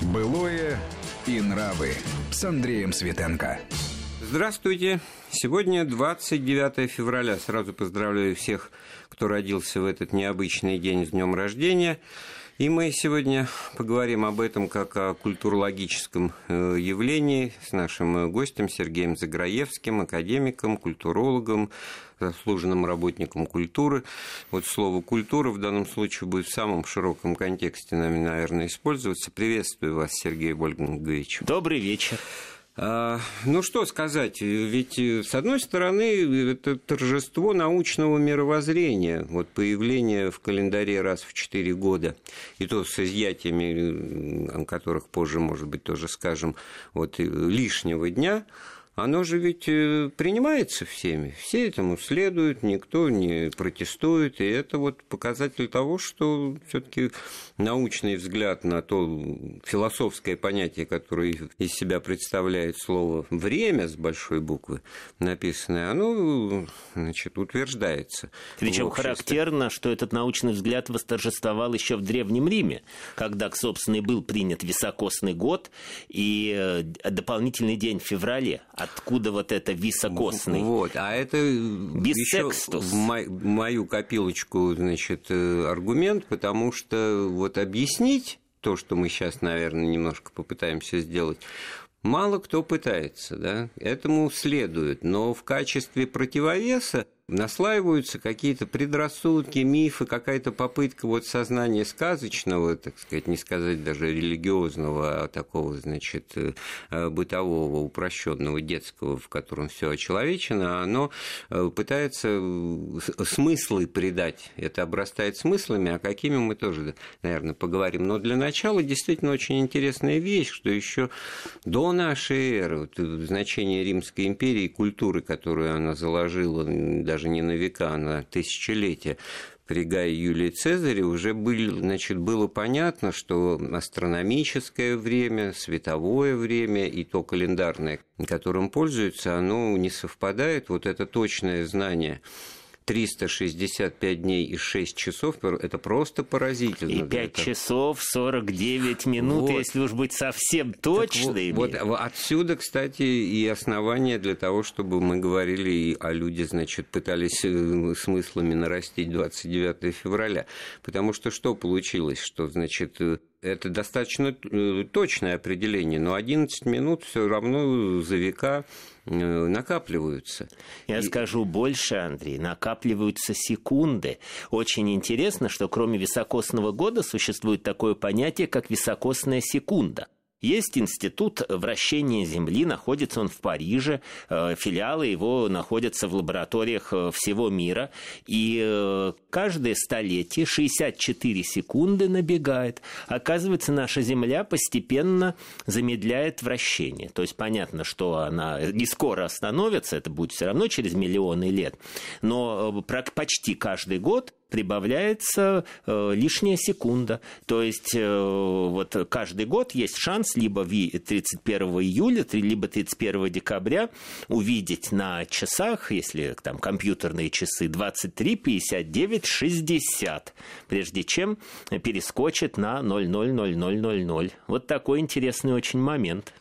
Былое и нравы с Андреем Светенко. Здравствуйте. Сегодня 29 февраля. Сразу поздравляю всех, кто родился в этот необычный день с днем рождения. И мы сегодня поговорим об этом как о культурологическом э, явлении с нашим гостем Сергеем Заграевским, академиком, культурологом, заслуженным работником культуры. Вот слово «культура» в данном случае будет в самом широком контексте нами, наверное, использоваться. Приветствую вас, Сергей Вольгангович. Добрый вечер. А, ну что сказать, ведь э, с одной стороны это торжество научного мировоззрения, вот появление в календаре раз в четыре года, и то с изъятиями, о которых позже, может быть, тоже скажем, вот э, лишнего дня, оно же ведь э, принимается всеми, все этому следуют, никто не протестует, и это вот показатель того, что все-таки научный взгляд на то философское понятие, которое из себя представляет слово «время» с большой буквы написанное, оно значит, утверждается. Причем характерно, что этот научный взгляд восторжествовал еще в Древнем Риме, когда, собственно, и был принят високосный год и э, дополнительный день в феврале, а откуда вот это високосный. Вот, а это еще в мою копилочку, значит, э, аргумент, потому что вот объяснить то, что мы сейчас, наверное, немножко попытаемся сделать, мало кто пытается, да, этому следует, но в качестве противовеса наслаиваются какие-то предрассудки, мифы, какая-то попытка вот сознания сказочного, так сказать, не сказать даже религиозного, а такого, значит, э, бытового, упрощенного, детского, в котором все очеловечено, оно э, пытается э, смыслы придать. Это обрастает смыслами, а какими мы тоже, наверное, поговорим. Но для начала действительно очень интересная вещь, что еще до нашей эры вот, значение Римской империи, культуры, которую она заложила, даже даже не на века, а на тысячелетия, при Гае Юлии Цезаре уже были, значит, было понятно, что астрономическое время, световое время и то календарное, которым пользуются, оно не совпадает. Вот это точное знание 365 дней и 6 часов, это просто поразительно. И 5 это... часов 49 минут, вот. если уж быть совсем точными. Вот, вот отсюда, кстати, и основание для того, чтобы мы говорили и о люди, значит, пытались э, смыслами нарастить 29 февраля. Потому что что получилось? Что, значит, э, это достаточно э, точное определение, но 11 минут все равно за века Э, накапливаются. Я и... скажу больше, Андрей, накапливаются секунды. Очень интересно, что кроме високосного года существует такое понятие, как високосная секунда – есть институт вращения Земли, находится он в Париже, э, филиалы его находятся в лабораториях э, всего мира, и э, каждое столетие 64 секунды набегает. Оказывается, наша Земля постепенно замедляет вращение. То есть понятно, что она не скоро остановится, это будет все равно через миллионы лет, но почти каждый год прибавляется э, лишняя секунда. То есть э, вот каждый год есть шанс либо 31 июля, либо 31 декабря увидеть на часах, если там компьютерные часы, 23, 59, 60, прежде чем перескочит на 000000. Вот такой интересный очень момент.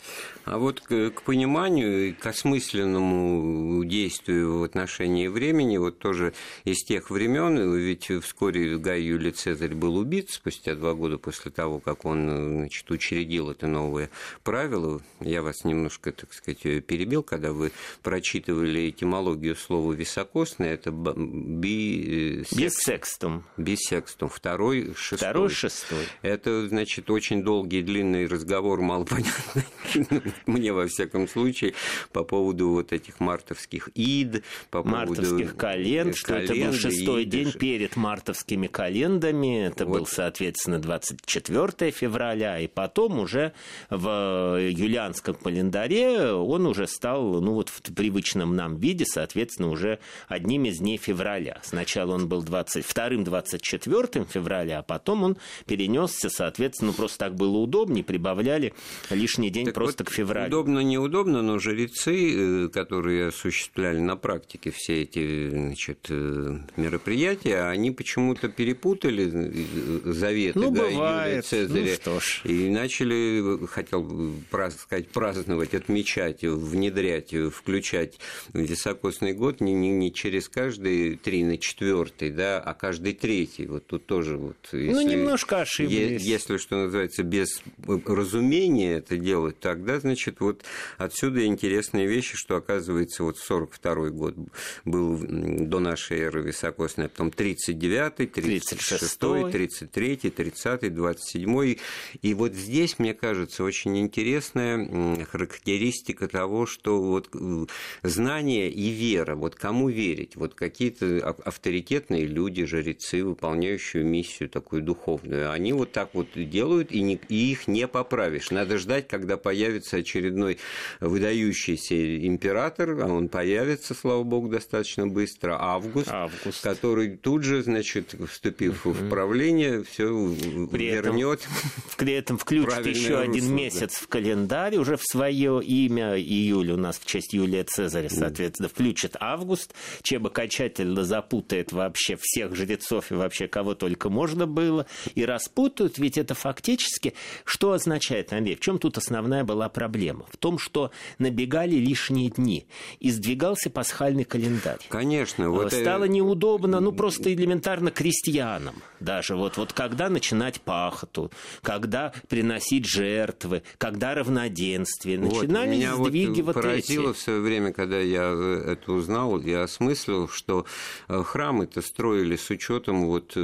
А вот к, к пониманию, к осмысленному действию в отношении времени, вот тоже из тех времен, ведь вскоре Гай Юлий Цезарь был убит спустя два года после того, как он значит, учредил это новое правило. Я вас немножко, так сказать, перебил, когда вы прочитывали этимологию слова «високосное», это би... Э, Бисекстум. Бисекстум, второй, шестой. Второй, шестой. Это, значит, очень долгий, длинный разговор, мало понятный мне, во всяком случае, по поводу вот этих мартовских ид, по мартовских поводу... календ, что это был шестой день перед мартовскими календами, это вот. был, соответственно, 24 февраля, и потом уже в юлианском календаре он уже стал, ну вот в привычном нам виде, соответственно, уже одним из дней февраля. Сначала он был 22-м, 24 февраля, а потом он перенесся, соответственно, ну просто так было удобнее, прибавляли лишний день так просто вот к февралю. Удобно, неудобно, но жрецы, э, которые осуществляли на практике все эти значит, э, мероприятия, они почему-то перепутали э, заветы ну, да, бывает. Юлия Цезаря. Ну, что ж. И начали, хотел сказать, праздновать, отмечать, внедрять, включать високосный год не, не, не через каждый три на четвертый, да, а каждый третий. Вот тут тоже вот. Ну, если, ну, немножко ошиблись. Если, что называется, без разумения это делать, тогда, значит, вот отсюда интересные вещи, что, оказывается, вот 42 год был до нашей эры високосный, а потом 39-й, 36-й, 33-й, 30-й, 27-й. И вот здесь, мне кажется, очень интересная характеристика того, что вот э, знание и вера, вот кому верить, вот какие-то авторитетные люди, жрецы, выполняющие миссию такую духовную, они вот так вот делают, и, не, и их не поправишь. Надо ждать, когда появится очередной выдающийся император, а он появится, слава богу, достаточно быстро, август, август. который тут же, значит, вступив угу. в правление, все вернет. При этом включит еще один месяц в календарь, уже в свое имя июль у нас в честь Юлия Цезаря, соответственно, включит август, чем окончательно запутает вообще всех жрецов и вообще кого только можно было, и распутают, ведь это фактически, что означает, Андрей, в чем тут основная была проблема? В том, что набегали лишние дни, и сдвигался пасхальный календарь. Конечно. Вот э, Стало неудобно, ну, просто элементарно крестьянам даже. Вот, вот когда начинать пахоту, когда приносить жертвы, когда равноденствие. Начинали вот, меня сдвиги вот, вот поразило эти. в свое время, когда я э, это узнал, я осмыслил, что э, храмы-то строили с учетом вот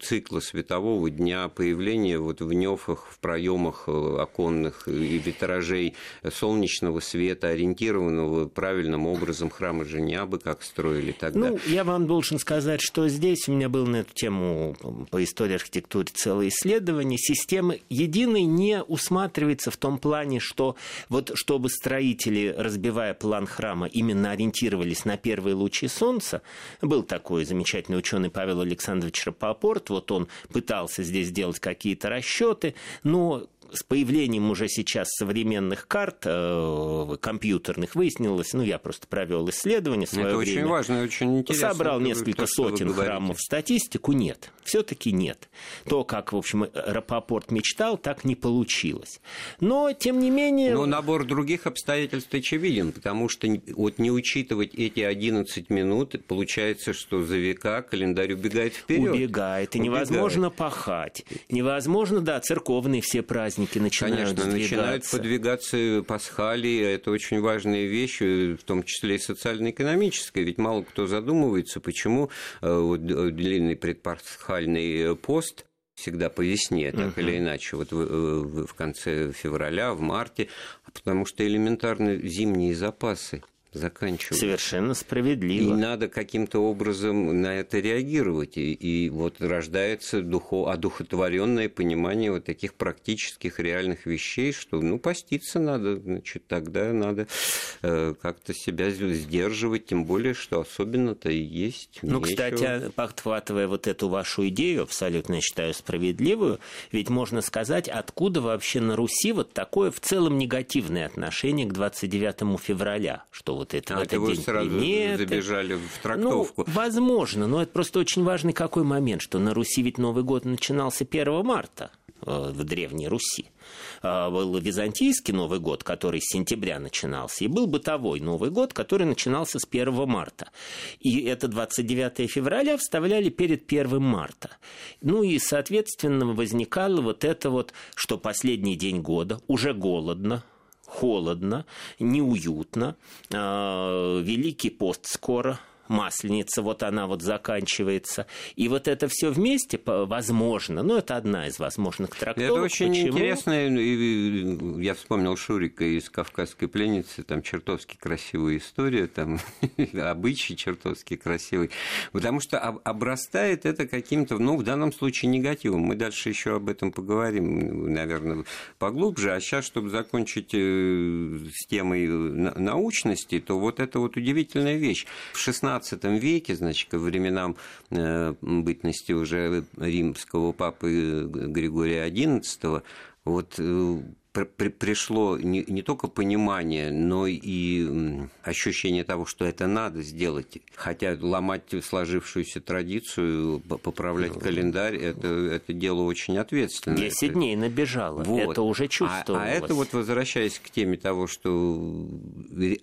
цикла светового дня, появления вот в нефах, в проемах оконных и витражей солнечного света, ориентированного правильным образом. Храмы же не абы как строили тогда. Ну, я вам должен сказать, что здесь у меня было на эту тему по истории архитектуры целое исследование. Система единой не усматривается в том плане, что вот чтобы строители, разбивая план храма, именно ориентировались на первые лучи солнца. Был такой замечательный ученый Павел Александрович Рапопорт, вот он пытался здесь сделать какие-то расчеты, но с появлением уже сейчас современных карт э, компьютерных выяснилось, ну, я просто провел исследование в свое Это время. очень важно и очень интересно. Собрал несколько то, сотен храмов. Статистику нет. Все-таки нет. То, как, в общем, Рапопорт мечтал, так не получилось. Но, тем не менее... Но набор других обстоятельств очевиден, потому что вот не учитывать эти 11 минут, получается, что за века календарь убегает вперед. Убегает. И убегает. невозможно пахать. Невозможно, да, церковные все праздники праздники начинают Конечно, сдвигаться. начинают подвигаться пасхалии, это очень важные вещи, в том числе и социально-экономические, ведь мало кто задумывается, почему э, вот, э, длинный предпасхальный пост всегда по весне, так uh-huh. или иначе, вот в, в, в конце февраля, в марте, потому что элементарно зимние запасы заканчивают. Совершенно справедливо. И надо каким-то образом на это реагировать. И, и вот рождается духо, одухотворенное понимание вот таких практических реальных вещей, что ну поститься надо, значит, тогда надо э, как-то себя сдерживать, тем более, что особенно-то и есть. Ну, нечего. кстати, подхватывая вот эту вашу идею, абсолютно я считаю справедливую, ведь можно сказать, откуда вообще на Руси вот такое в целом негативное отношение к 29 февраля, что вот это а, в этот вы день сразу приметы. забежали в трактовку. Ну, возможно, но это просто очень важный какой момент, что на Руси ведь Новый год начинался 1 марта э, в Древней Руси. А, был византийский Новый год, который с сентября начинался, и был бытовой Новый год, который начинался с 1 марта. И это 29 февраля вставляли перед 1 марта. Ну и, соответственно, возникало вот это вот, что последний день года, уже голодно, холодно, неуютно. А, Великий пост скоро, Масленица, вот она вот заканчивается. И вот это все вместе, возможно, ну, это одна из возможных трактовок. Это очень Почему? интересно. Я вспомнил Шурика из «Кавказской пленницы», там чертовски красивая история, там обычай чертовски красивый. Потому что обрастает это каким-то, ну, в данном случае негативом. Мы дальше еще об этом поговорим, наверное, поглубже. А сейчас, чтобы закончить э, с темой научности, то вот это вот удивительная вещь. В 16 XVII веке, значит, ко временам э, бытности уже римского папы Григория XI, вот э, при, пришло не, не только понимание, но и ощущение того, что это надо сделать. Хотя ломать сложившуюся традицию, поправлять ну, календарь, это, это дело очень ответственное. Десять дней набежало, вот. это уже чувствовалось. А, а это вот, возвращаясь к теме того, что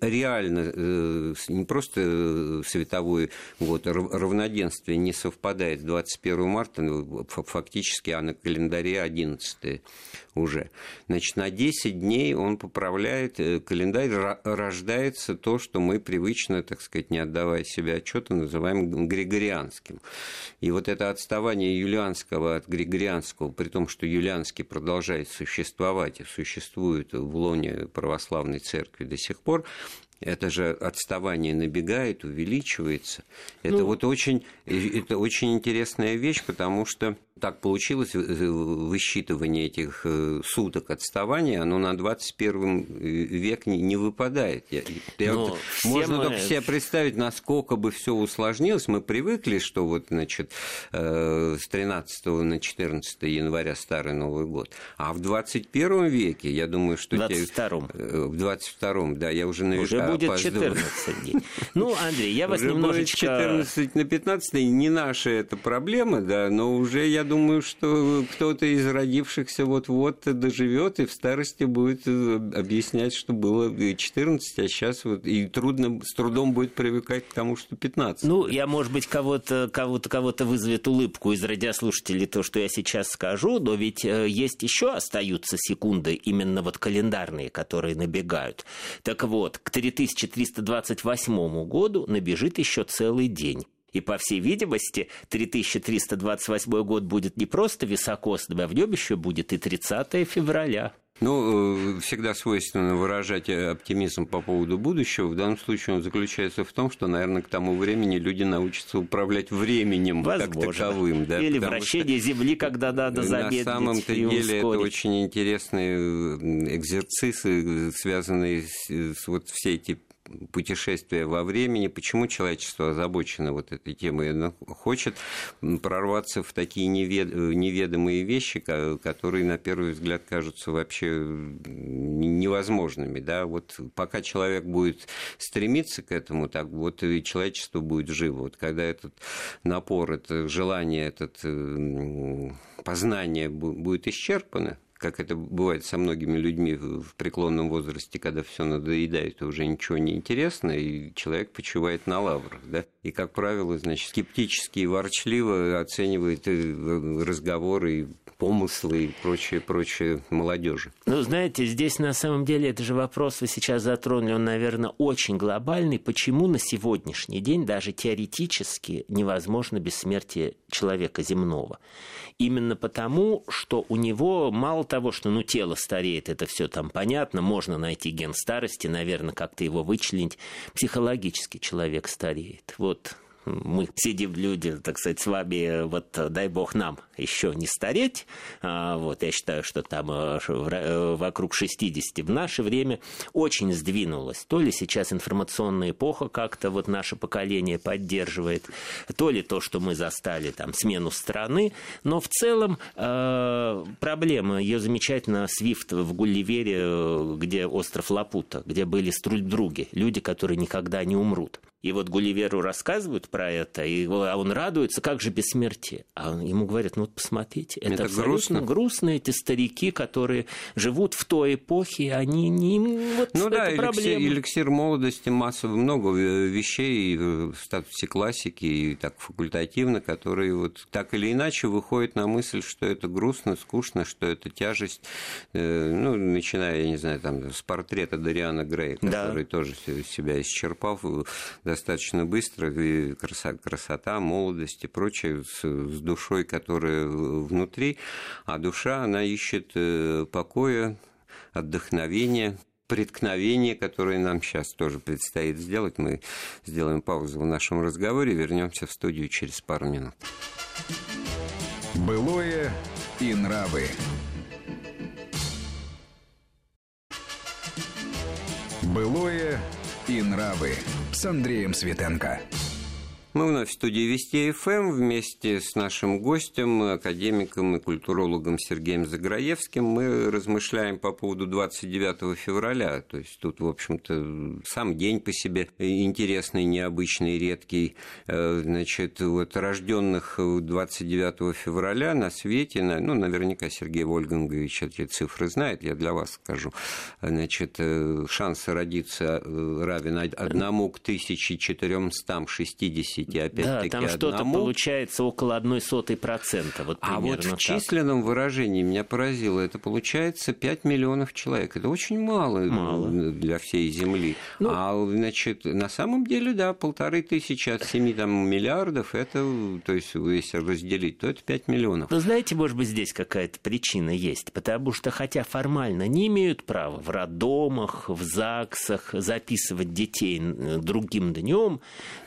реально э, не просто световой год, равноденствие не совпадает с 21 марта, фактически, а на календаре 11 уже. Значит, на 10 дней он поправляет э, календарь, рождается то, что мы привычно, так сказать, не отдавая себе отчета, называем григорианским. И вот это отставание юлианского от григорианского, при том, что юлианский продолжает существовать и существует в лоне православной церкви до сих пор, это же отставание набегает, увеличивается. Это ну... вот очень, это очень интересная вещь, потому что так получилось высчитывание этих э, суток отставания, оно на 21 век не, не выпадает. Я, я вот, можно мы... только себе представить, насколько бы все усложнилось. Мы привыкли, что вот, значит, э, с 13 на 14 января Старый Новый год. А в 21 веке, я думаю, что... 22 те, э, в 22 да, я уже наверняка Уже будет опаздываю. 14 дней. Ну, Андрей, я вас уже немножечко... 14 на 15 не наша это проблема, да, но уже я думаю, что кто-то из родившихся вот-вот доживет и в старости будет э, объяснять, что было 14, а сейчас вот и трудно, с трудом будет привыкать к тому, что 15. Ну, я, может быть, кого-то кого-то кого-то вызовет улыбку из радиослушателей то, что я сейчас скажу, но ведь э, есть еще остаются секунды именно вот календарные, которые набегают. Так вот, к 3328 году набежит еще целый день. И, по всей видимости, 3328 год будет не просто високосным, а в нем еще будет и 30 февраля. Ну, э, всегда свойственно выражать оптимизм по поводу будущего. В данном случае он заключается в том, что, наверное, к тому времени люди научатся управлять временем Возможно. как таковым. Да, Или вращение Земли, когда надо замедлить На самом-то деле это очень интересные э, экзерцисы, связанные с, с вот все эти путешествия во времени, почему человечество озабочено вот этой темой, оно хочет прорваться в такие невед... неведомые вещи, которые, на первый взгляд, кажутся вообще невозможными. Да? Вот пока человек будет стремиться к этому, так вот и человечество будет живо. Вот когда этот напор, это желание, этот познание будет исчерпано, как это бывает со многими людьми в преклонном возрасте, когда все надоедает, уже ничего не интересно, и человек почивает на лаврах. Да? И, как правило, значит, скептически и ворчливо оценивает разговоры и помыслы и прочее, прочее молодежи. Ну, знаете, здесь на самом деле это же вопрос вы сейчас затронули, он, наверное, очень глобальный. Почему на сегодняшний день даже теоретически невозможно бессмертие человека земного? Именно потому, что у него мало того, что ну, тело стареет, это все там понятно, можно найти ген старости, наверное, как-то его вычленить. Психологически человек стареет. Вот мы сидим люди, так сказать, с вами, вот дай бог нам еще не стареть. А, вот я считаю, что там э, э, вокруг 60 в наше время очень сдвинулось. То ли сейчас информационная эпоха как-то вот наше поколение поддерживает, то ли то, что мы застали там смену страны, но в целом э, проблема, ее замечательно Свифт в Гулливере, где остров Лапута, где были струльдруги, люди, которые никогда не умрут. И вот Гулливеру рассказывают про это, и он радуется, как же бессмертие. А ему говорят, ну вот посмотрите, это, это абсолютно грустно. грустно, эти старики, которые живут в той эпохе, они не... Вот ну да, эликсир, эликсир молодости, массово много вещей в статусе классики и так факультативно, которые вот так или иначе выходят на мысль, что это грустно, скучно, что это тяжесть, э, ну, начиная, я не знаю, там, с портрета Дариана Грея, который да. тоже себя исчерпал достаточно быстро, и красота, красота молодость и прочее, с, с душой, которая внутри, а душа, она ищет э, покоя, отдохновения, преткновение, которое нам сейчас тоже предстоит сделать. Мы сделаем паузу в нашем разговоре, вернемся в студию через пару минут. Былое и нравы. Былое и нравы с Андреем Светенко. Мы вновь в студии Вести ФМ вместе с нашим гостем, академиком и культурологом Сергеем Заграевским. Мы размышляем по поводу 29 февраля. То есть тут, в общем-то, сам день по себе интересный, необычный, редкий. Э, значит, вот рожденных 29 февраля на свете, ну, наверняка Сергей Вольгангович эти цифры знает, я для вас скажу. Значит, э, шансы родиться э, равен одному к 1460 и опять-таки Да, там что-то получается около одной сотой процента. Вот а вот в так. численном выражении меня поразило, это получается 5 миллионов человек. Это очень мало, мало. для всей Земли. Ну, а значит, на самом деле, да, полторы тысячи от 7 там, миллиардов, это, то есть, если разделить, то это 5 миллионов. Вы знаете, может быть, здесь какая-то причина есть, потому что, хотя формально не имеют права в роддомах, в ЗАГСах записывать детей другим днем,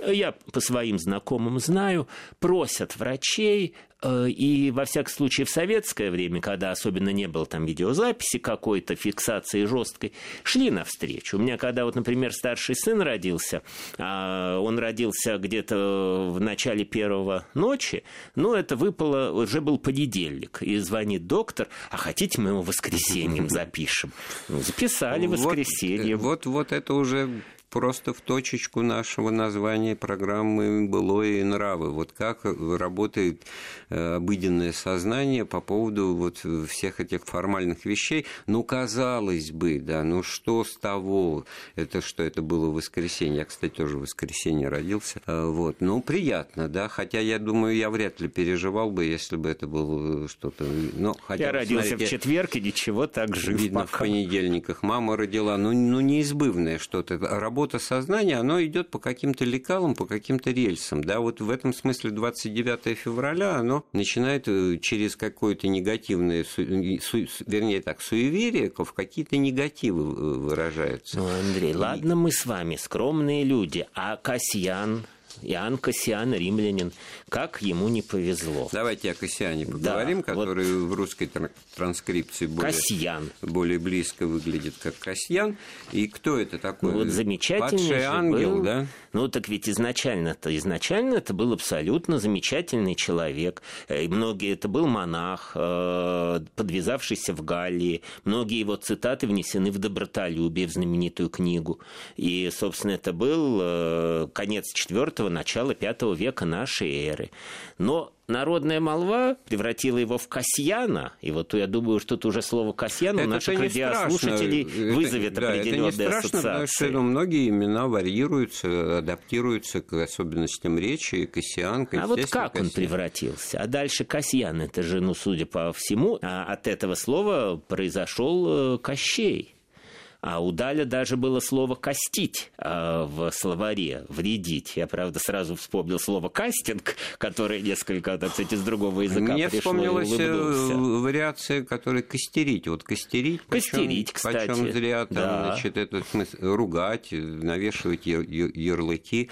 я по своему своим знакомым знаю, просят врачей Э, и, во всяком случае, в советское время, когда особенно не было там видеозаписи какой-то, фиксации жесткой, шли навстречу. У меня, когда вот, например, старший сын родился, а, он родился где-то в начале первого ночи, ну, это выпало, уже был понедельник, и звонит доктор, а хотите мы его воскресеньем запишем? Ну, записали воскресенье. Вот, вот это уже просто в точечку нашего названия программы «Былое и нравы». Вот как работает э, обыденное сознание по поводу вот всех этих формальных вещей. Ну, казалось бы, да, ну что с того? Это что, это было воскресенье. Я, кстати, тоже в воскресенье родился. Э, вот, ну, приятно, да, хотя я думаю, я вряд ли переживал бы, если бы это было что-то... Ну, хотя, я родился смотрите, в четверг, и ничего, так жив Видно, пока. в понедельниках мама родила, ну, ну неизбывное что-то работа сознания, оно идет по каким-то лекалам, по каким-то рельсам. Да, вот в этом смысле 29 февраля оно начинает э, через какое-то негативное, вернее так, суеверие в какие-то негативы э, выражаются. Ну, Андрей, ладно мы с вами, скромные люди, а Касьян, Иоанн Кассиан, римлянин. Как ему не повезло. Давайте о Кассиане поговорим, да, который вот в русской транскрипции более, Кассиан. более близко выглядит как Касьян. И кто это такой? Ну, вот замечательный Падший ангел, был. да? Ну, так ведь изначально-то, изначально это был абсолютно замечательный человек. Э, и многие, это был монах, э, подвязавшийся в Галлии. Многие его цитаты внесены в «Добротолюбие», в знаменитую книгу. И, собственно, это был э, конец IV начала V века нашей эры. Но народная молва превратила его в Касьяна, и вот я думаю, что тут уже слово Касьян у наших радиослушателей это, вызовет да, определенные это не страшно, ассоциации. Потому что ну, многие имена варьируются, адаптируются к особенностям речи, Кассиан, А вот как Кассиан. он превратился? А дальше Касьян, это же, ну, судя по всему, а от этого слова произошел э, Кощей. А у Даля даже было слово «костить» а, в словаре, «вредить». Я, правда, сразу вспомнил слово «кастинг», которое несколько, так сказать, из другого языка Мне пришло вспомнилась э, вариация, которая «костерить». Вот «костерить», костерить, почем, кстати. Почем зря, там, да. значит, смысл, ругать, навешивать ярлыки.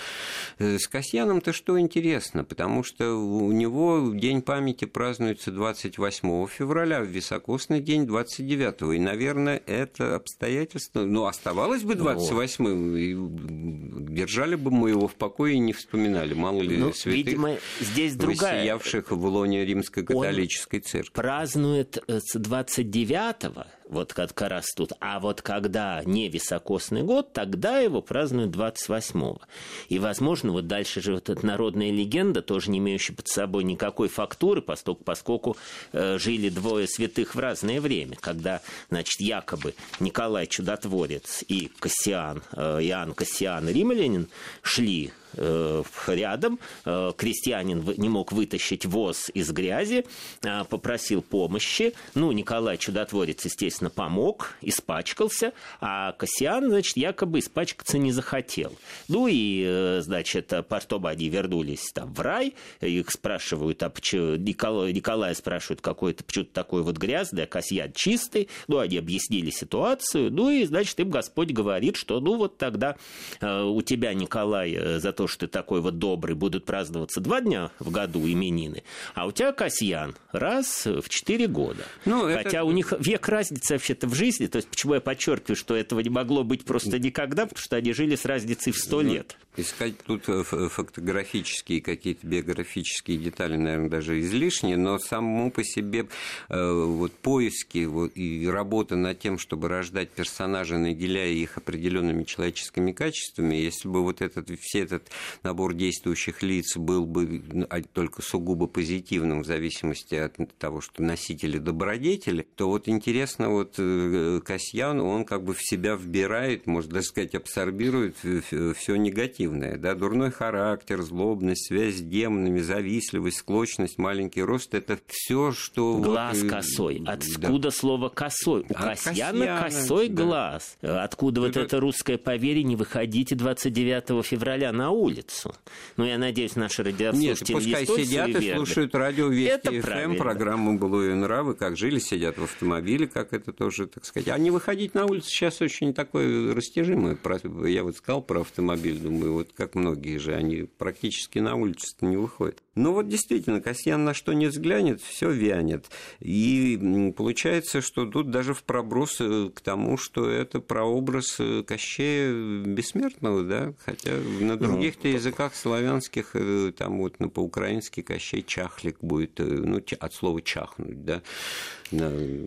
Э, с Касьяном-то что интересно, потому что у него День памяти празднуется 28 февраля, в високосный день 29. И, наверное, это обстоятельство обстоятельства. Ну, оставалось бы 28-м, вот. держали бы мы его в покое и не вспоминали. Мало ли ну, святых, видимо, здесь другая... воссиявших в лоне римской католической Он церкви. празднует э, с 29-го вот как раз тут. А вот когда не високосный год, тогда его празднуют 28-го. И, возможно, вот дальше же вот эта народная легенда, тоже не имеющая под собой никакой фактуры, поскольку, поскольку э, жили двое святых в разное время, когда, значит, якобы Николай Чудотворец и Кассиан, э, Иоанн Кассиан Римлянин шли рядом. Э, крестьянин не мог вытащить воз из грязи, э, попросил помощи. Ну, Николай Чудотворец, естественно, помог, испачкался, а Кассиан, значит, якобы испачкаться не захотел. Ну и, значит, Партобади вернулись там в рай, их спрашивают, а почему Николай, Николая спрашивают, какой-то почему-то такой вот грязный, а Кассиан чистый. Ну, они объяснили ситуацию, ну и, значит, им Господь говорит, что ну вот тогда у тебя, Николай, за то, что ты такой вот добрый, будут праздноваться два дня в году именины, а у тебя Касьян раз в четыре года. Ну, Хотя это... у них век разницы вообще-то в жизни, то есть почему я подчеркиваю, что этого не могло быть просто никогда, потому что они жили с разницей в сто ну, лет. Искать тут э, фактографические какие-то биографические детали, наверное, даже излишние, но само по себе э, вот поиски вот, и работа над тем, чтобы рождать персонажей, наделяя их определенными человеческими качествами, если бы вот этот, все этот набор действующих лиц был бы ну, а, только сугубо позитивным в зависимости от того, что носители добродетели, то вот интересно, вот э, Касьян, он как бы в себя вбирает, можно даже сказать, абсорбирует все негативное, да, дурной характер, злобность, связь с демонами, завистливость, склочность, маленький рост, это все, что... Глаз вот, косой. Откуда да. слово косой? У Касьяна, Касьяна косой да. глаз. Откуда это... вот это русское поверье не выходите 29 февраля на улицу? Ну, я надеюсь, наши радиослушатели Нет, пускай сидят и слушают радио Вести ФМ, программу «Былое нравы», как жили, сидят в автомобиле, как это тоже, так сказать. А не выходить на улицу сейчас очень такое растяжимое. Я вот сказал про автомобиль, думаю, вот как многие же, они практически на улицу не выходят. Ну вот действительно, Касьян на что не взглянет, все вянет. И получается, что тут даже в проброс э, к тому, что это прообраз э, Кощея бессмертного, да, хотя на ну, других-то языках славянских, э, там вот ну, по-украински Кощей чахлик будет, ну, от слова чахнуть, да,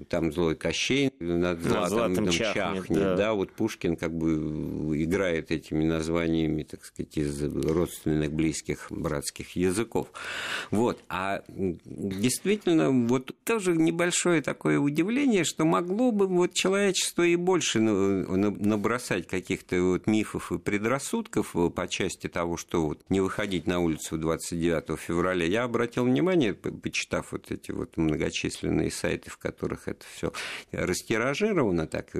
там злой Кощей над златом, да, чахнет, чахнет да. да, вот Пушкин как бы играет этими названиями, так сказать, из родственных, близких, братских языков. Вот, а действительно, вот тоже небольшое такое удивление, что могло бы вот человечество и больше набросать каких-то вот мифов и предрассудков по части того, что вот не выходить на улицу 29 февраля. Я обратил внимание, почитав вот эти вот многочисленные сайты в которых это все растиражировано так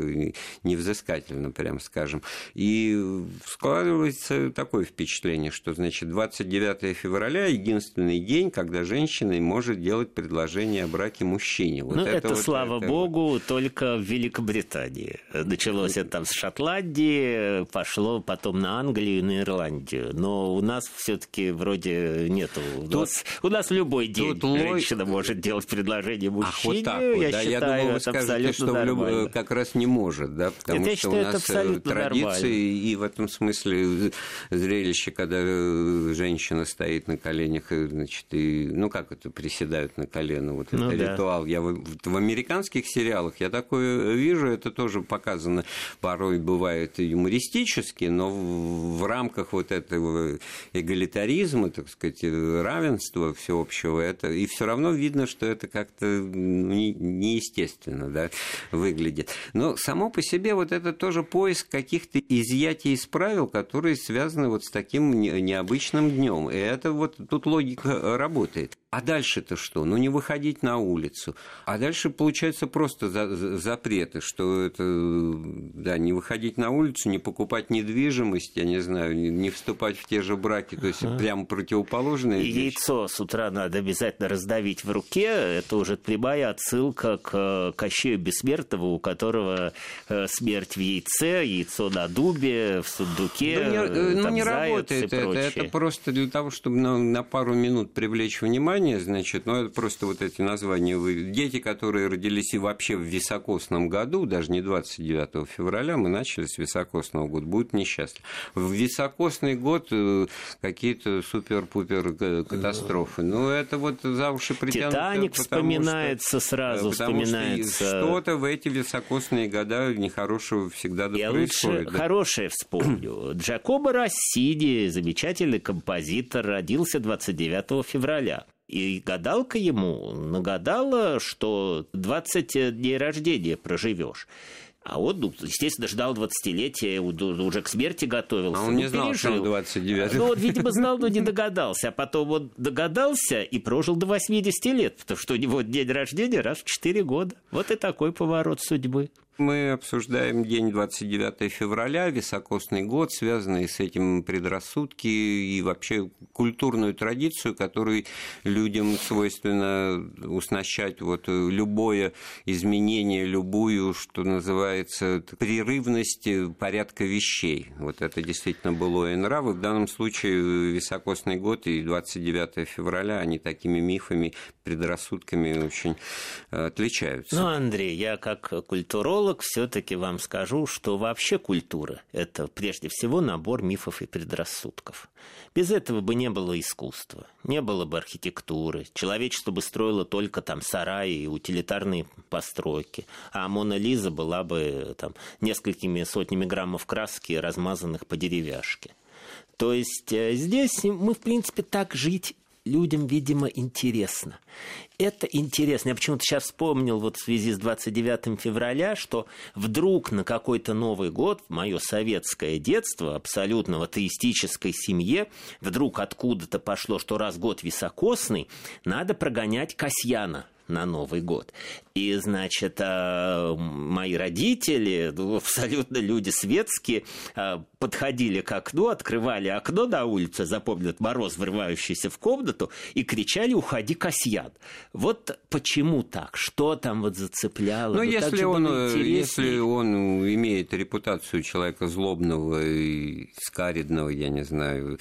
невзыскательно, прям скажем. И складывается такое впечатление, что, значит, 29 февраля единственный день, когда женщина может делать предложение о браке мужчине. Вот ну, это, это вот, слава это богу, только в Великобритании. Началось это там с Шотландии, пошло потом на Англию и на Ирландию. Но у нас все-таки вроде нету. Тут, у, нас, у нас любой день женщина лой... может делать предложение мужчине. Ах, вот так вот, я да, считаю, я думаю, вы скажете, что нормально. как раз не может, да, потому это, что у нас э, традиции нормально. и в этом смысле зрелище, когда э, женщина стоит на коленях, значит, и, ну как это, приседают на колено, вот ну, это да. ритуал. Я в, в американских сериалах я такое вижу, это тоже показано порой бывает юмористически, но в, в рамках вот этого эгалитаризма, так сказать, равенства всеобщего, это и все равно видно, что это как-то не неестественно да, выглядит. Но само по себе вот это тоже поиск каких-то изъятий из правил, которые связаны вот с таким необычным днем. И это вот тут логика работает. А дальше-то что? Ну, не выходить на улицу. А дальше, получается, просто за, запреты, что это, да, не выходить на улицу, не покупать недвижимость, я не знаю, не, не вступать в те же браки, то есть ага. прямо противоположные. И яйцо с утра надо обязательно раздавить в руке, это уже прямая отсылка к э, Кощею Бессмертному, у которого э, смерть в яйце, яйцо на дубе, в сундуке, да не, ну, не работает это, это просто для того, чтобы на, на пару минут привлечь внимание, название, значит, ну, это просто вот эти названия. Дети, которые родились и вообще в високосном году, даже не 29 февраля, мы начали с високосного года, будут несчастны. В високосный год э, какие-то супер-пупер катастрофы. Ну, это вот за уши притянуто. Титаник вспоминается что, сразу, потому вспоминается. Что что-то в эти високосные года нехорошего всегда да Я происходит. лучше да. хорошее вспомню. Джакобо Рассиди, замечательный композитор, родился 29 февраля. И гадалка ему нагадала, что 20 дней рождения проживешь. А он, ну, естественно, ждал 20-летия, уже к смерти готовился. А он не ну, знал, пережил. что 29 Ну, вот, видимо, знал, но не догадался. А потом он догадался и прожил до 80 лет, потому что у него день рождения раз в 4 года. Вот и такой поворот судьбы. Мы обсуждаем день 29 февраля, високосный год, связанный с этим предрассудки и вообще культурную традицию, которую людям свойственно уснащать вот любое изменение, любую, что называется, прерывность порядка вещей. Вот это действительно было и нравы. В данном случае високосный год и 29 февраля, они такими мифами, предрассудками очень э, отличаются. Ну, Андрей, я как культуролог все-таки вам скажу, что вообще культура – это прежде всего набор мифов и предрассудков. Без этого бы не было искусства, не было бы архитектуры, человечество бы строило только там сараи и утилитарные постройки, а Мона Лиза была бы там несколькими сотнями граммов краски, размазанных по деревяшке. То есть э, здесь мы, в принципе, так жить людям, видимо, интересно. Это интересно. Я почему-то сейчас вспомнил вот в связи с 29 февраля, что вдруг на какой-то Новый год в мое советское детство, абсолютно в атеистической семье, вдруг откуда-то пошло, что раз год високосный, надо прогонять Касьяна на Новый год. И, значит, а, мои родители, ну, абсолютно люди светские, а, подходили к окну, открывали окно на улице, запомнят мороз, врывающийся в комнату, и кричали «Уходи, Касьян!». Вот почему так? Что там вот зацепляло? Ну, если он, э, если он имеет репутацию человека злобного и скаридного, я не знаю,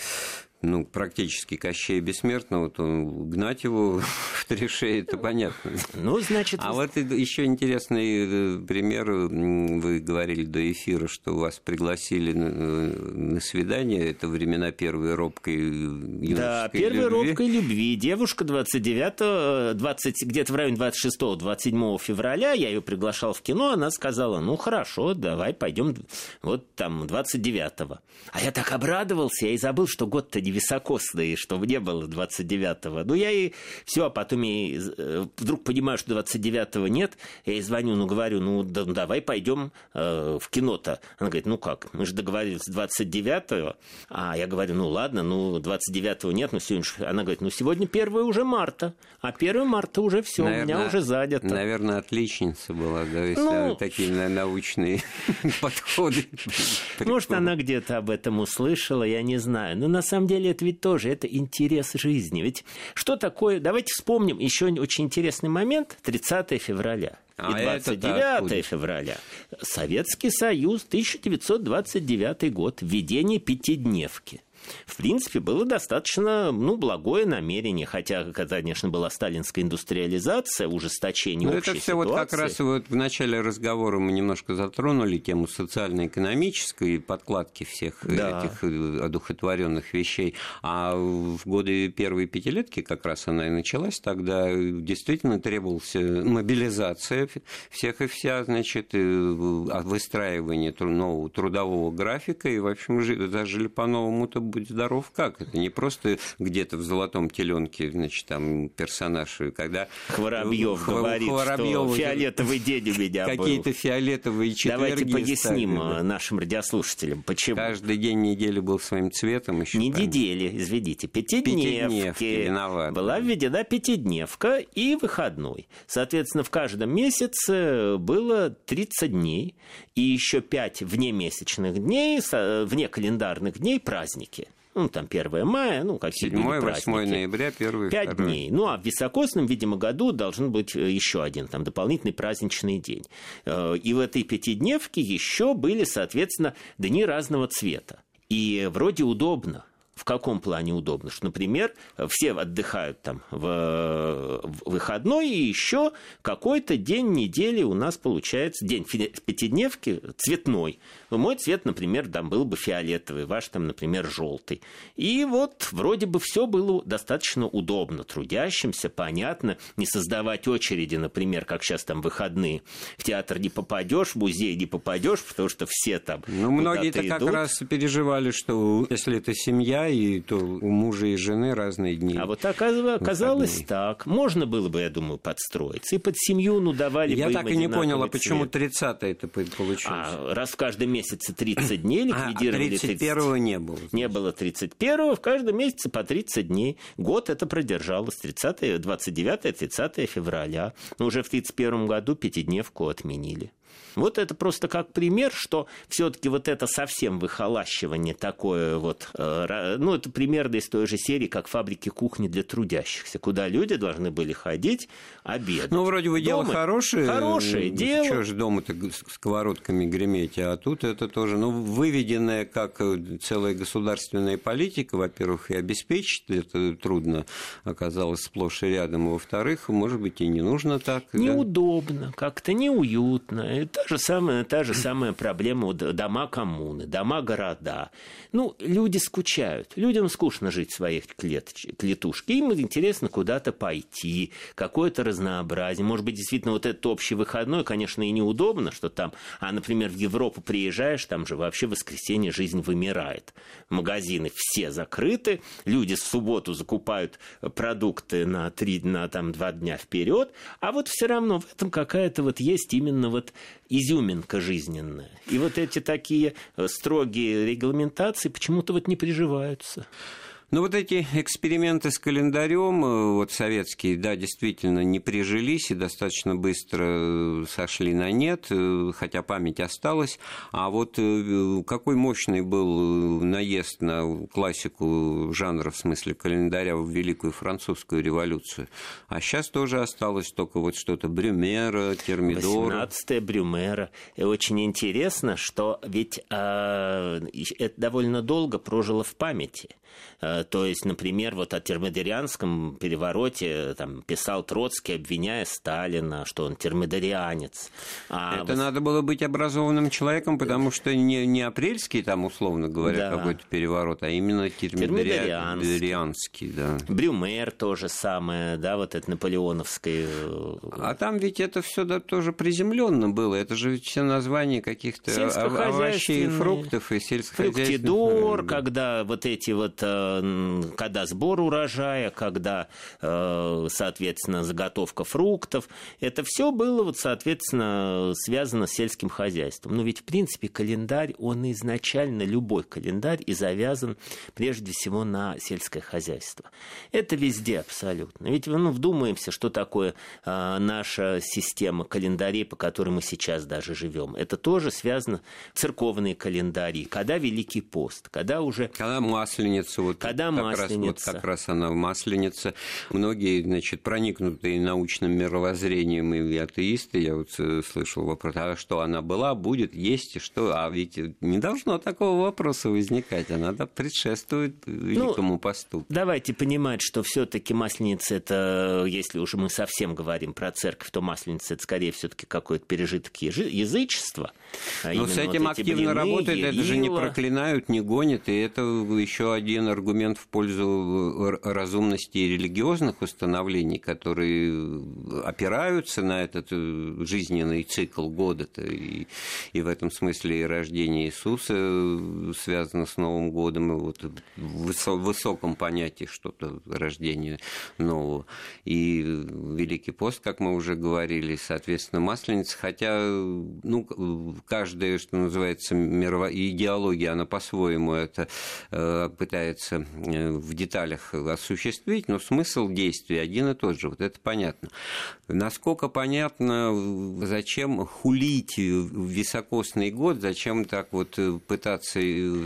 ну, практически Кощей Бессмертного, то гнать его в три шеи, это понятно. Ну, значит... А вот еще интересный э, пример. Вы говорили до эфира, что вас пригласили на, э, на свидание. Это времена первой робкой юношеской Да, первой любви. робкой любви. Девушка 29 20, где-то в районе 26-27 февраля, я ее приглашал в кино, она сказала, ну, хорошо, давай пойдем вот там 29-го. А я так обрадовался, я и забыл, что год-то не високосные, что мне было 29-го. Ну, я и все, а потом я э, вдруг понимаю, что 29-го нет, я ей звоню, ну, говорю, ну, да, давай пойдем э, в кино-то. Она говорит, ну как, мы же договорились 29-го. А я говорю, ну, ладно, ну, 29-го нет, но сегодня... Она говорит, ну, сегодня 1 уже марта, а 1 марта уже все, у меня уже занято. Наверное, отличница была, да, если ну, такие научные подходы. Может, она где-то об этом услышала, я не знаю. Но на самом деле деле это ведь тоже это интерес жизни. Ведь что такое... Давайте вспомним еще очень интересный момент. 30 февраля. А и 29 февраля. Советский Союз, 1929 год. Введение пятидневки в принципе, было достаточно ну, благое намерение, хотя, конечно, была сталинская индустриализация, ужесточение Но общей это все ситуации. вот как раз вот в начале разговора мы немножко затронули тему социально-экономической подкладки всех да. этих э, одухотворенных вещей. А в годы первой пятилетки как раз она и началась, тогда действительно требовалась мобилизация всех и вся, значит, э, выстраивание нового трудового графика, и, в общем, жили по-новому-то будь здоров, как? Это не просто где-то в золотом теленке, значит, там персонаж, когда... Хворобьев Хв... говорит, Хворобьёв... что фиолетовый день у меня Какие-то фиолетовые четверги Давайте поясним стали, нашим радиослушателям, почему. Каждый день недели был своим цветом. Еще не недели, извините, пятидневки. пятидневки виноват. Была введена пятидневка и выходной. Соответственно, в каждом месяце было 30 дней и еще 5 внемесячных дней, вне календарных дней праздники ну, там 1 мая, ну, как 7 8 ноября, 1 5 дней. Ну, а в високосном, видимо, году должен быть э, еще один там дополнительный праздничный день. Э, и в этой пятидневке еще были, соответственно, дни разного цвета. И вроде удобно, в каком плане удобно? Что, например, все отдыхают там в, в выходной, и еще какой-то день недели у нас получается, день пятидневки цветной. Мой цвет, например, там был бы фиолетовый, ваш там, например, желтый. И вот вроде бы все было достаточно удобно трудящимся, понятно, не создавать очереди, например, как сейчас там выходные. В театр не попадешь, в музей не попадешь, потому что все там. Ну, многие-то как раз переживали, что если это семья, и то у мужа и жены разные дни. А вот оказалось, оказалось так. Можно было бы, я думаю, подстроиться. И под семью, ну, давали я бы Я так и не понял, а почему 30 это получилось? А, раз в каждом месяце 30 дней ликвидировали... А 31-го не было. Не было 31-го, в каждом месяце по 30 дней. Год это продержалось. 30 29 30 февраля. Но уже в 31 году пятидневку отменили. Вот это просто как пример, что все-таки вот это совсем выхолащивание такое вот, э, ну, это примерно из той же серии, как фабрики кухни для трудящихся, куда люди должны были ходить обедать. Ну, вроде бы дело хорошее. Хорошее дело. Что же дома-то сковородками греметь, а тут это тоже, ну, выведенная как целая государственная политика, во-первых, и обеспечить это трудно оказалось сплошь и рядом, а во-вторых, может быть, и не нужно так. Неудобно, да? как-то неуютно. И та же самая, та же самая проблема дома коммуны, дома города. Ну, люди скучают. Людям скучно жить в своих клет, клетушке. Им интересно куда-то пойти, какое-то разнообразие. Может быть, действительно, вот этот общий выходной, конечно, и неудобно, что там, а, например, в Европу приезжаешь, там же вообще в воскресенье жизнь вымирает. Магазины все закрыты, люди в субботу закупают продукты на три, на там два дня вперед, а вот все равно в этом какая-то вот есть именно вот изюминка жизненная. И вот эти такие строгие регламентации почему-то вот не приживаются. Ну, вот эти эксперименты с календарем, э, вот советские, да, действительно не прижились и достаточно быстро э, сошли на нет, э, хотя память осталась. А вот какой мощный был наезд на классику жанра, в смысле календаря, в Великую Французскую революцию. А сейчас тоже осталось только вот что-то Брюмера, Термидора. 18 Брюмера. И очень интересно, что ведь э, это довольно долго прожило в памяти. Э, то есть, например, вот о термидорианском перевороте там, писал Троцкий, обвиняя Сталина, что он термидорианец. А Это вот... надо было быть образованным человеком, потому что не, не апрельский, там, условно говоря, да. какой-то переворот, а именно термидорианский. Да. Брюмер то же самое, да, вот это наполеоновское. Э, а там ведь это все да, тоже приземленно было. Это же все названия каких-то овощей и фруктов и сельскохозяйственных. Фруктидор, когда вот эти вот Э, когда сбор урожая, когда, э, соответственно, заготовка фруктов. Это все было, вот, соответственно, связано с сельским хозяйством. Но ведь, в принципе, календарь, он изначально, любой календарь, и завязан прежде всего на сельское хозяйство. Это везде абсолютно. Ведь ну, вдумаемся, что такое э, наша система календарей, по которой мы сейчас даже живем. Это тоже связано церковные календари, когда Великий пост, когда уже... Когда Масленица Масленица, вот Когда как Масленица? Раз, вот как раз она в Масленице. Многие, значит, проникнутые научным мировоззрением и атеисты, я вот э, слышал вопрос, а что она была, будет, есть, и что? А ведь не должно такого вопроса возникать, она да, предшествует великому ну, посту. Давайте понимать, что все таки Масленица, это, если уже мы совсем говорим про церковь, то Масленица, это скорее все таки какой-то пережиток язычества. А Но с этим вот активно блины, работает, это же не проклинают, не гонят, и это еще один аргумент в пользу э, разумности религиозных установлений, которые опираются на этот э, жизненный цикл года-то. И, и в этом смысле и рождение Иисуса э, связано с Новым годом, и вот в высоком понятии что-то рождение нового. И Великий пост, как мы уже говорили, соответственно, Масленица, хотя ну, каждая, что называется, мировая идеология, она по-своему это пытается э, в деталях осуществить, но смысл действия один и тот же, вот это понятно. Насколько понятно, зачем хулить високосный год, зачем так вот пытаться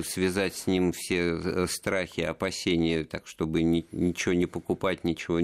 связать с ним все страхи, опасения, так чтобы ничего не покупать, ничего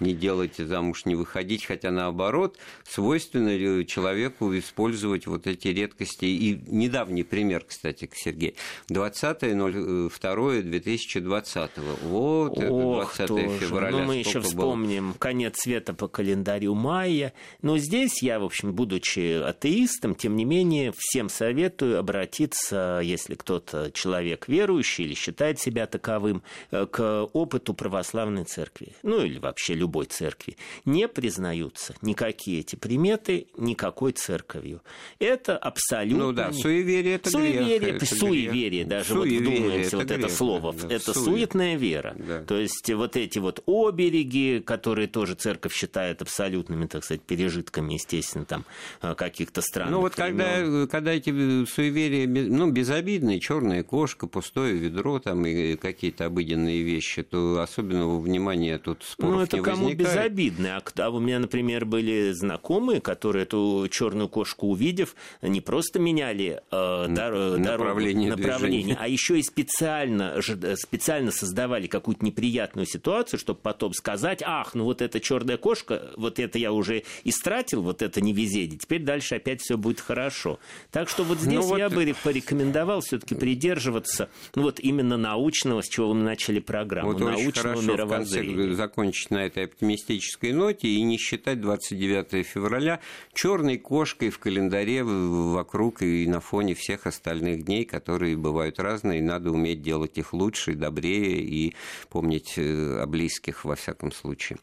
не делать, замуж не выходить, хотя наоборот, свойственно человеку использовать вот эти редкости. И недавний пример, кстати, Сергей, 20.02.2000 2020. Вот, Ох, 20 тоже. февраля. Ну, мы еще вспомним было? конец света по календарю мая. Но здесь я, в общем, будучи атеистом, тем не менее, всем советую обратиться, если кто-то человек верующий или считает себя таковым, э, к опыту православной церкви. Ну, или вообще любой церкви. Не признаются никакие эти приметы никакой церковью. Это абсолютно... Ну да, суеверие это суеверие, грех. Это суеверие, грех. даже суеверие, вот вдумаемся, вот грех, это слово. Да, это суеверие, Монолитная вера. Да. То есть вот эти вот обереги, которые тоже церковь считает абсолютными, так сказать, пережитками, естественно, там э, каких-то стран. Ну вот когда, когда эти суеверия, ну, безобидные, черная кошка, пустое ведро там и какие-то обыденные вещи, то особенного внимания тут споров Ну это не кому возникает. безобидно. А, а у меня, например, были знакомые, которые эту черную кошку увидев, не просто меняли э, дор- направление, дорогу, направление а еще и специально, специально создавали какую-то неприятную ситуацию, чтобы потом сказать, ах, ну вот эта черная кошка, вот это я уже истратил, вот это невезение, теперь дальше опять все будет хорошо. Так что вот здесь ну, я вот... бы порекомендовал все-таки придерживаться ну, вот именно научного, с чего мы начали программу, вот научного очень мировоззрения. В конце закончить на этой оптимистической ноте и не считать 29 февраля черной кошкой в календаре вокруг и на фоне всех остальных дней, которые бывают разные, и надо уметь делать их лучше, добрее и помнить э, о близких во всяком случае.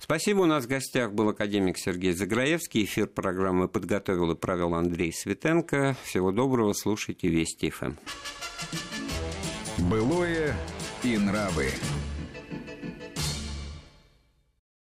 Спасибо. У нас в гостях был академик Сергей Заграевский. Эфир программы подготовил и провел Андрей Светенко. Всего доброго. Слушайте Вести ФМ. Былое и нравы.